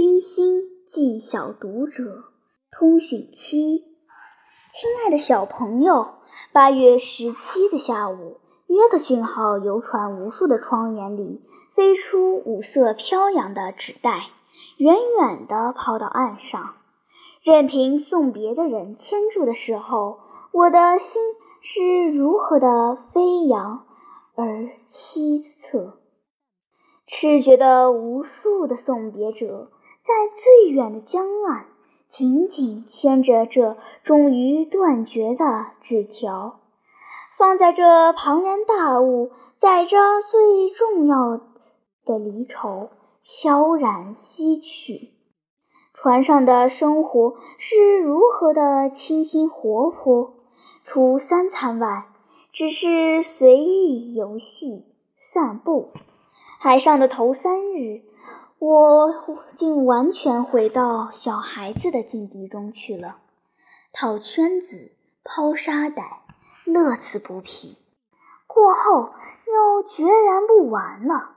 冰心寄小读者，通讯七。亲爱的小朋友，八月十七的下午，约克逊号游船无数的窗沿里飞出五色飘扬的纸袋，远远地抛到岸上。任凭送别的人牵住的时候，我的心是如何的飞扬而凄恻。赤觉的无数的送别者，在最远的江岸，紧紧牵着这终于断绝的纸条，放在这庞然大物，载着最重要的离愁，悄然西去。船上的生活是如何的清新活泼，除三餐外，只是随意游戏、散步。海上的头三日，我竟完全回到小孩子的境地中去了，套圈子、抛沙袋，乐此不疲。过后又决然不玩了。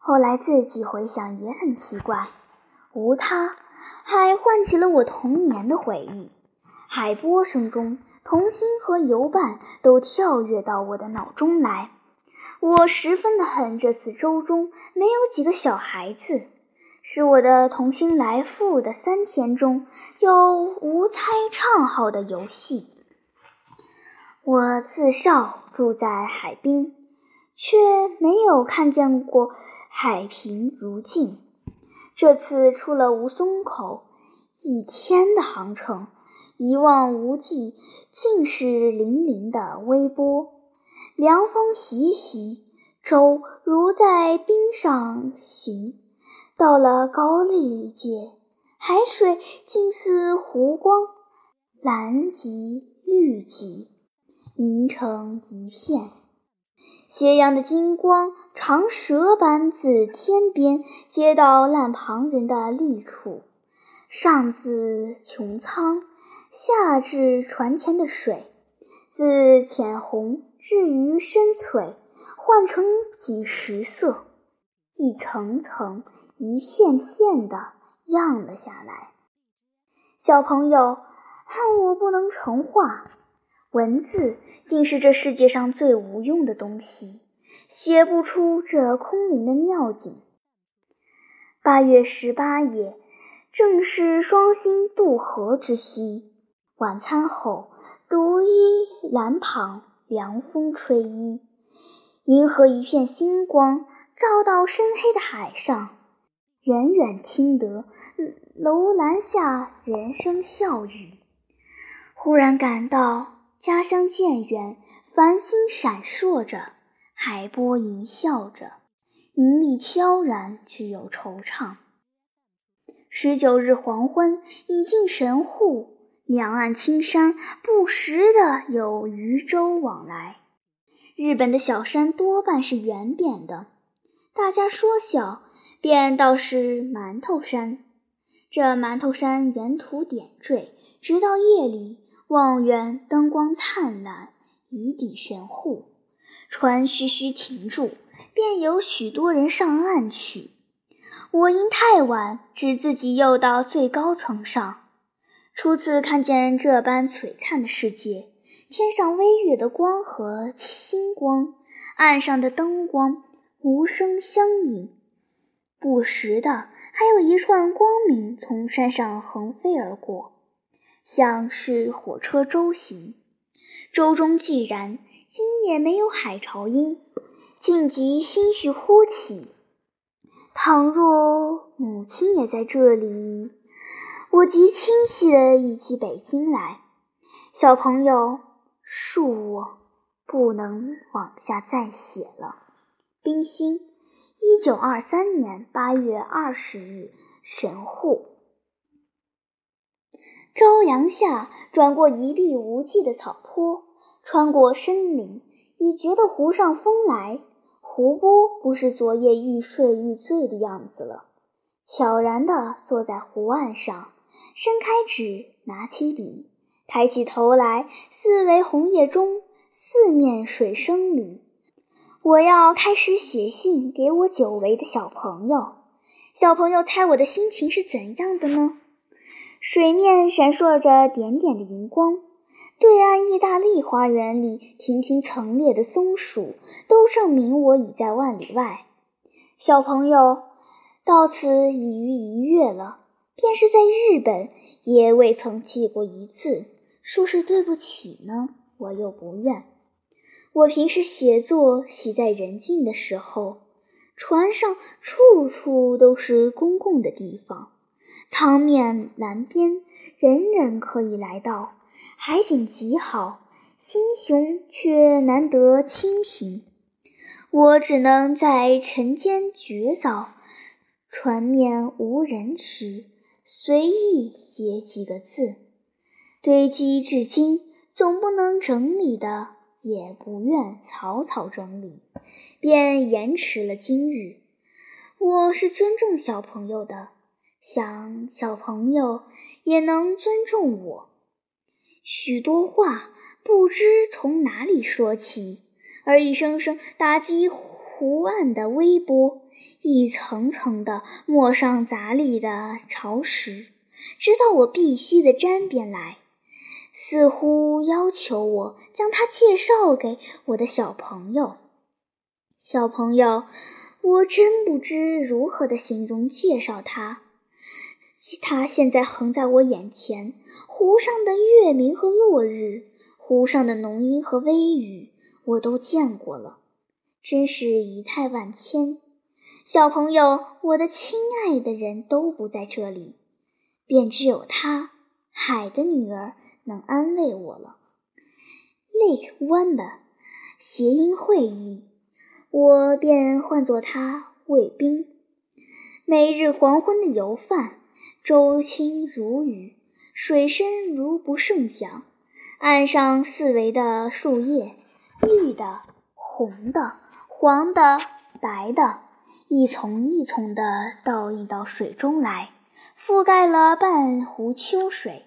后来自己回想也很奇怪，无他，还唤起了我童年的回忆。海波声中，童心和游伴都跳跃到我的脑中来。我十分的恨这次舟中没有几个小孩子，使我的童心来复的三天中有无猜唱好的游戏。我自少住在海滨，却没有看见过海平如镜。这次出了吴淞口，一天的航程，一望无际，尽是粼粼的微波。凉风习习，舟如在冰上行。到了高丽界，海水竟似湖光，蓝极绿极，凝成一片。斜阳的金光，长蛇般自天边接到烂旁人的立处，上自穹苍，下至船前的水，自浅红。至于深翠，换成几十色，一层层、一片片的漾了下来。小朋友，恨我不能成画，文字竟是这世界上最无用的东西，写不出这空灵的妙景。八月十八夜，正是双星渡河之夕。晚餐后，独依栏旁。凉风吹衣，银河一片星光照到深黑的海上，远远听得楼兰下人声笑语。忽然感到家乡渐远，繁星闪烁着，海波吟啸着，名利悄然，只有惆怅。十九日黄昏，已近神户。两岸青山不时的有渔舟往来，日本的小山多半是圆扁的，大家说小，便道是馒头山。这馒头山沿途点缀，直到夜里望远灯光灿烂，已抵神户，船徐徐停住，便有许多人上岸去。我因太晚，只自己又到最高层上。初次看见这般璀璨的世界，天上微月的光和星光，岸上的灯光无声相应，不时的还有一串光明从山上横飞而过，像是火车舟行。舟中既然今夜没有海潮音，竟即心绪忽起。倘若母亲也在这里。我极清晰的忆起北京来，小朋友，恕我不能往下再写了。冰心，一九二三年八月二十日，神户。朝阳下，转过一碧无际的草坡，穿过森林，已觉得湖上风来。湖波不是昨夜欲睡欲醉的样子了，悄然地坐在湖岸上。伸开纸，拿起笔，抬起头来，四围红叶中，四面水声里，我要开始写信给我久违的小朋友。小朋友猜我的心情是怎样的呢？水面闪烁着点点的荧光，对岸意大利花园里亭亭层列的松树都证明我已在万里外。小朋友，到此已逾一月了，便是在日本也未曾寄过一次，说是对不起呢，我又不愿。我平时写作喜在人静的时候，船上处处都是公共的地方，舱面南边人人可以来到，海景极好，心雄却难得清平。我只能在晨间绝早，船面无人时，随意写几个字，堆积至今，总不能整理的，也不愿草草整理，便延迟了今日。我是尊重小朋友的，想小朋友也能尊重我。许多话不知从哪里说起。而一声声打击湖岸的微波，一层层的抹上杂粒的潮石，直到我鼻息的沾边来，似乎要求我将他介绍给我的小朋友。小朋友，我真不知如何的形容介绍他。他现在横在我眼前，湖上的月明和落日，湖上的浓荫和微雨。我都见过了，真是仪态万千。小朋友，我的亲爱的人都不在这里，便只有他，海的女儿，能安慰我了。Lake Wanda，谐音会意，我便唤作他卫兵。每日黄昏的游泛，舟轻如雨，水深如不胜桨，岸上四围的树叶。绿的、红的、黄的、白的，一丛一丛地倒映到水中来，覆盖了半湖秋水。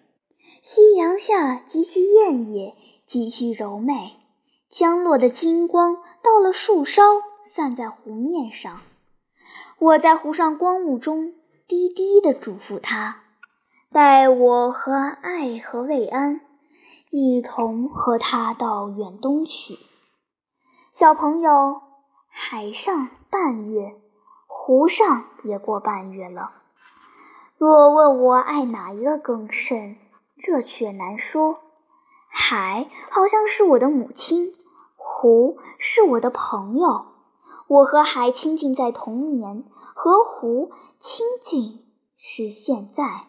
夕阳下极其艳野，极其柔美。将落的金光到了树梢，散在湖面上。我在湖上光雾中低低地嘱咐他：“待我和爱和慰安。”一同和他到远东去。小朋友，海上半月，湖上也过半月了。若问我爱哪一个更甚，这却难说。海好像是我的母亲，湖是我的朋友。我和海亲近在童年，和湖亲近是现在。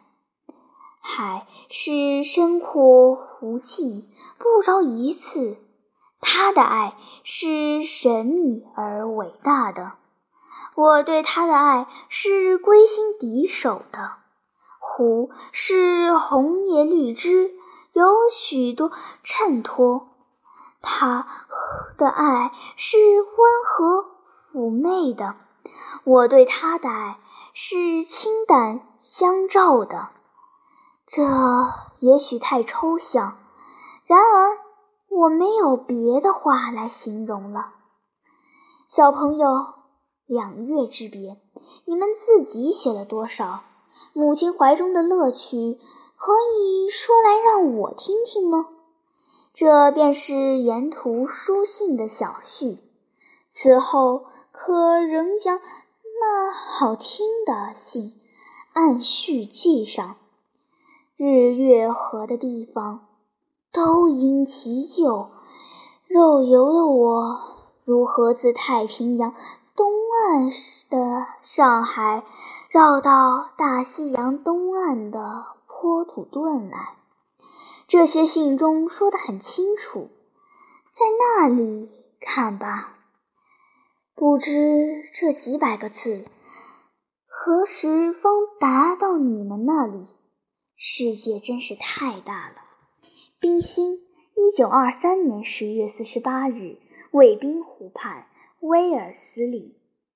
海是深阔无际，不着一次。他的爱是神秘而伟大的，我对他的爱是归心敌手的。湖是红叶绿枝，有许多衬托。他的爱是温和妩媚的，我对他的爱是清淡相照的。这也许太抽象，然而我没有别的话来形容了。小朋友，两月之别，你们自己写了多少？母亲怀中的乐趣，可以说来让我听听吗？这便是沿途书信的小序，此后可仍将那好听的信按序记上。日月河的地方，都因其旧。肉游的我，如何自太平洋东岸的上海，绕到大西洋东岸的坡土顿来？这些信中说得很清楚，在那里看吧。不知这几百个字，何时方达到你们那里？世界真是太大了。冰心，一九二三年十月四十八日，卫滨湖畔，威尔斯里。